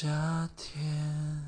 夏天。